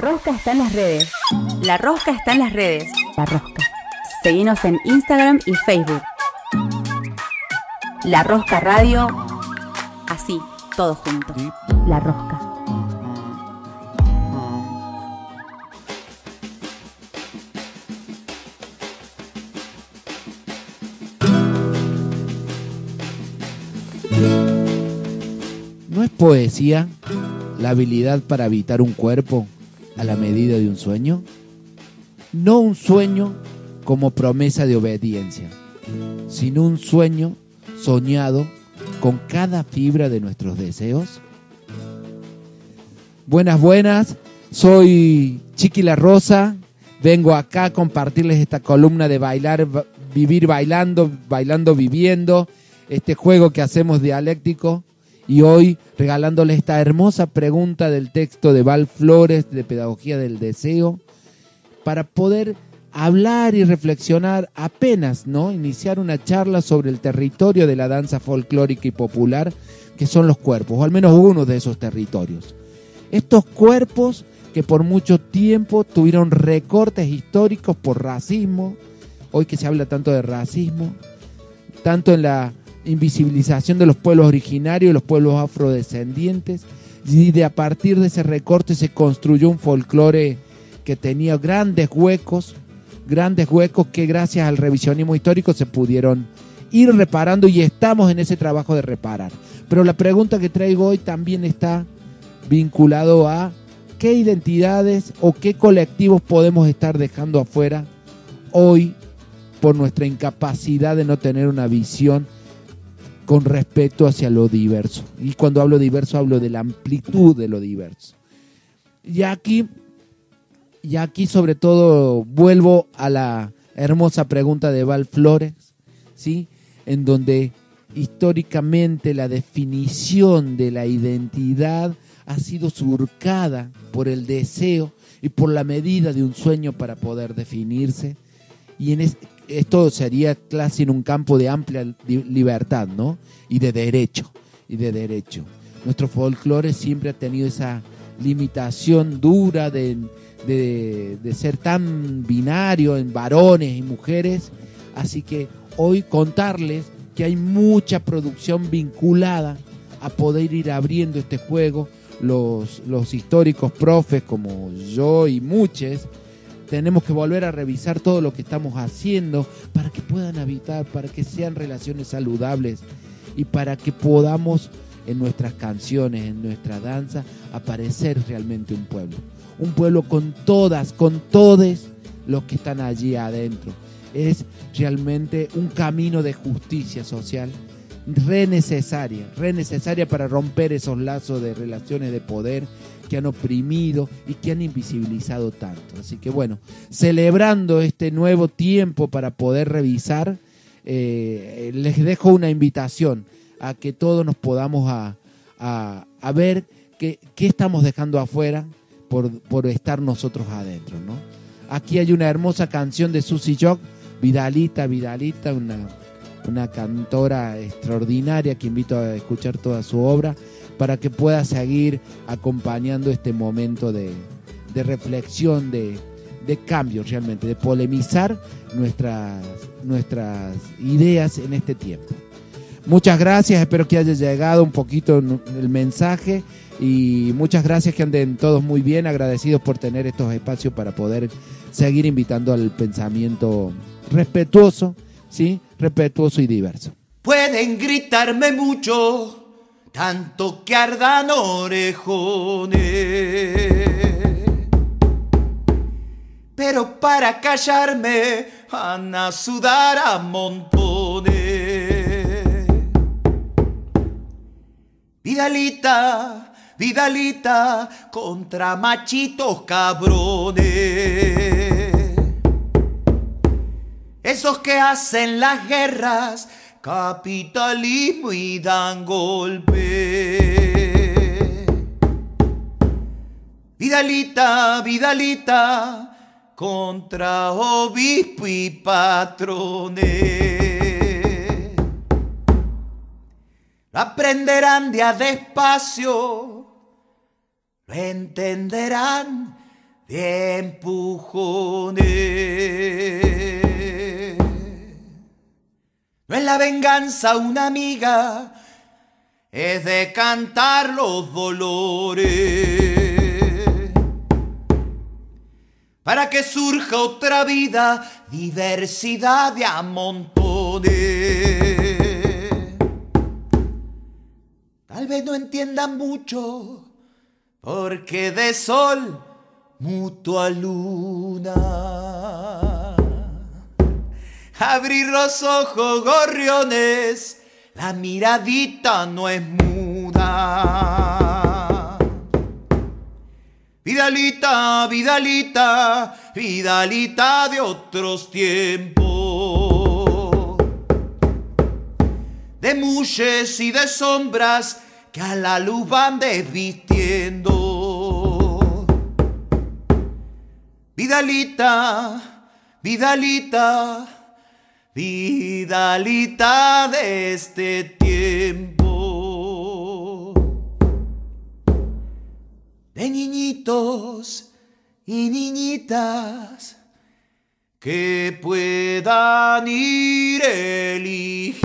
Rosca está en las redes. La Rosca está en las redes. La Rosca. Seguinos en Instagram y Facebook. La Rosca Radio. Así, todo junto. La Rosca. ¿No es poesía la habilidad para habitar un cuerpo a la medida de un sueño? No un sueño como promesa de obediencia, sino un sueño soñado con cada fibra de nuestros deseos. Buenas, buenas, soy Chiqui La Rosa, vengo acá a compartirles esta columna de bailar, ba- vivir bailando, bailando viviendo, este juego que hacemos dialéctico y hoy regalándoles esta hermosa pregunta del texto de Val Flores de Pedagogía del Deseo para poder hablar y reflexionar apenas, ¿no? Iniciar una charla sobre el territorio de la danza folclórica y popular que son los cuerpos, o al menos uno de esos territorios. Estos cuerpos que por mucho tiempo tuvieron recortes históricos por racismo, hoy que se habla tanto de racismo, tanto en la invisibilización de los pueblos originarios los pueblos afrodescendientes, y de a partir de ese recorte se construyó un folclore que tenía grandes huecos, grandes huecos que gracias al revisionismo histórico se pudieron ir reparando y estamos en ese trabajo de reparar. Pero la pregunta que traigo hoy también está vinculado a qué identidades o qué colectivos podemos estar dejando afuera hoy por nuestra incapacidad de no tener una visión con respecto hacia lo diverso. Y cuando hablo diverso hablo de la amplitud de lo diverso. Y aquí, y aquí sobre todo vuelvo a la hermosa pregunta de Val Flores, ¿sí? En donde históricamente la definición de la identidad ha sido surcada por el deseo y por la medida de un sueño para poder definirse. Y en es- esto sería casi en un campo de amplia li- libertad, ¿no? Y de derecho, y de derecho. Nuestro folclore siempre ha tenido esa limitación dura de, de- de ser tan binario en varones y mujeres. Así que hoy contarles que hay mucha producción vinculada a poder ir abriendo este juego. Los, los históricos profes como yo y muchos tenemos que volver a revisar todo lo que estamos haciendo para que puedan habitar, para que sean relaciones saludables y para que podamos en nuestras canciones, en nuestra danza, aparecer realmente un pueblo. Un pueblo con todas, con todos los que están allí adentro. Es realmente un camino de justicia social re necesaria, re necesaria para romper esos lazos de relaciones de poder que han oprimido y que han invisibilizado tanto. Así que bueno, celebrando este nuevo tiempo para poder revisar, eh, les dejo una invitación a que todos nos podamos a, a- ver qué, qué estamos dejando afuera por, por estar nosotros adentro. ¿no? Aquí hay una hermosa canción de Susy Jock, Vidalita, Vidalita, una, una cantora extraordinaria que invito a escuchar toda su obra para que pueda seguir acompañando este momento de, de reflexión, de, de cambio realmente, de polemizar nuestras, nuestras ideas en este tiempo. Muchas gracias, espero que haya llegado un poquito el mensaje y muchas gracias que anden todos muy bien, agradecidos por tener estos espacios para poder seguir invitando al pensamiento respetuoso, ¿sí? Respetuoso y diverso. Pueden gritarme mucho, tanto que ardan orejones. Pero para callarme van a sudar a montones. Vidalita, Vidalita, contra machitos cabrones. Esos que hacen las guerras, capitalismo y dan golpe. Vidalita, Vidalita, contra obispo y patrones. Aprenderán de a despacio, lo entenderán de empujones. Venganza una amiga, es de cantar los dolores. Para que surja otra vida, diversidad de amontones. Tal vez no entiendan mucho, porque de sol mutua luna. Abrir los ojos, gorriones, la miradita no es muda. Vidalita, Vidalita, Vidalita de otros tiempos. De muches y de sombras que a la luz van desvistiendo. Vidalita, Vidalita, Vidalita de este tiempo. De niñitos y niñitas que puedan ir eligiendo.